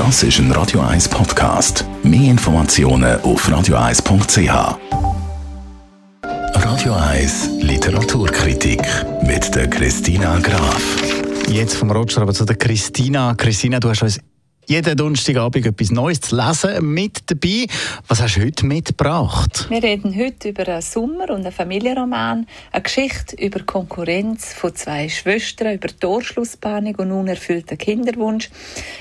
Das ist ein Radio 1 Podcast. Mehr Informationen auf radio1.ch. Radio 1 Literaturkritik mit der Christina Graf. Jetzt vom Roger aber zu der Christina. Christina, du hast uns jeden Donnerstagabend etwas Neues zu lesen mit dabei. Was hast du heute mitgebracht? Wir reden heute über einen Sommer- und einen Familienroman, eine Geschichte über Konkurrenz von zwei Schwestern, über Torschlusspanik und unerfüllten Kinderwunsch.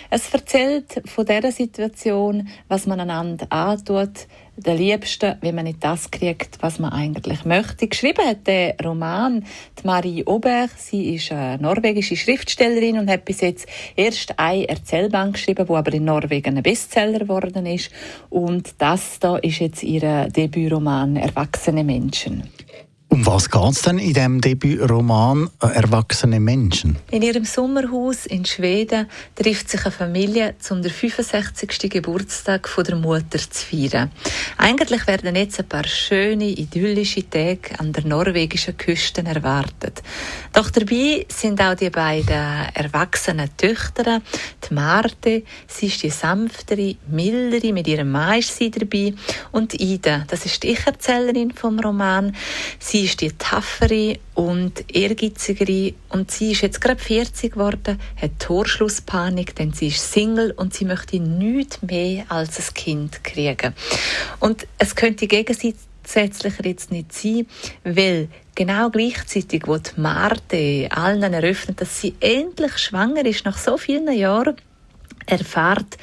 Es erzählt von der Situation, was man einander antut, der Liebsten, wenn man nicht das kriegt, was man eigentlich möchte. Geschrieben hat der Roman die Marie Oberg. Sie ist eine norwegische Schriftstellerin und hat bis jetzt erst eine Erzählband geschrieben, wo aber in Norwegen ein Bestseller geworden ist. Und das da ist jetzt ihr Debütroman Erwachsene Menschen. Um was geht es denn in diesem Debütroman Erwachsene Menschen? In ihrem Sommerhaus in Schweden trifft sich eine Familie, um den 65. Geburtstag von der Mutter zu feiern. Eigentlich werden jetzt ein paar schöne, idyllische Tage an der norwegischen Küste erwartet. Doch dabei sind auch die beiden erwachsenen Töchter, die Marte, sie ist die sanftere, mildere, mit ihrem Mann ist sie dabei, und Ida, das ist die Ich-Erzählerin vom Roman. Sie Sie ist die taffere und ehrgeizigere und sie ist jetzt gerade 40 geworden, hat Torschlusspanik, denn sie ist Single und sie möchte nichts mehr als ein Kind kriegen. Und es könnte gegensätzlicher jetzt nicht sein, weil genau gleichzeitig, wo die Marte allen eröffnet, dass sie endlich schwanger ist nach so vielen Jahren, erfahrt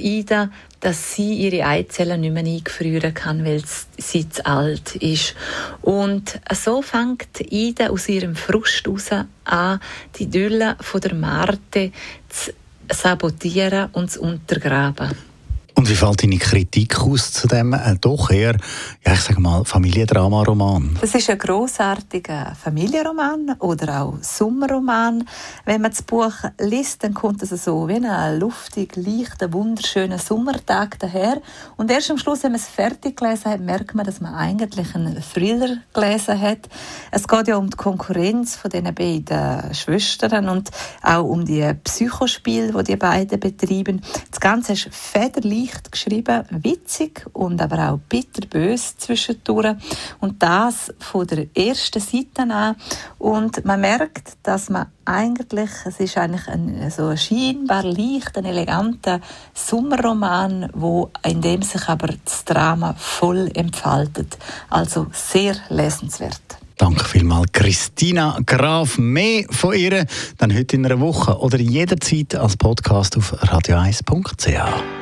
Ida, dass sie ihre Eizellen nicht mehr eingefrieren kann, weil sie zu alt ist. Und so fängt Ida aus ihrem Frust heraus an, die Dülle von der Marte zu sabotieren und zu untergraben. Und wie fällt deine Kritik aus zu dem äh, doch eher, ja, ich sage mal, Familiendrama-Roman? Das ist ein großartiger Familienroman oder auch Sommerroman. Wenn man das Buch liest, dann kommt es so wie ein luftig, leichter, wunderschöner Sommertag daher. Und erst am Schluss, wenn man es fertig gelesen hat, merkt man, dass man eigentlich einen Thriller gelesen hat. Es geht ja um die Konkurrenz von den beiden Schwestern und auch um die Psychospiele, die die beiden betreiben. Das Ganze ist federleicht leicht geschrieben, witzig und aber auch bitterbös zwischendurch. Und das von der ersten Seite an. Und man merkt, dass man eigentlich, es ist eigentlich ein, so ein scheinbar leicht, ein eleganter Sommerroman, wo in dem sich aber das Drama voll entfaltet. Also sehr lesenswert. Danke vielmals, Christina Graf. Mehr von ihr dann heute in einer Woche oder jederzeit als Podcast auf radio1.ch.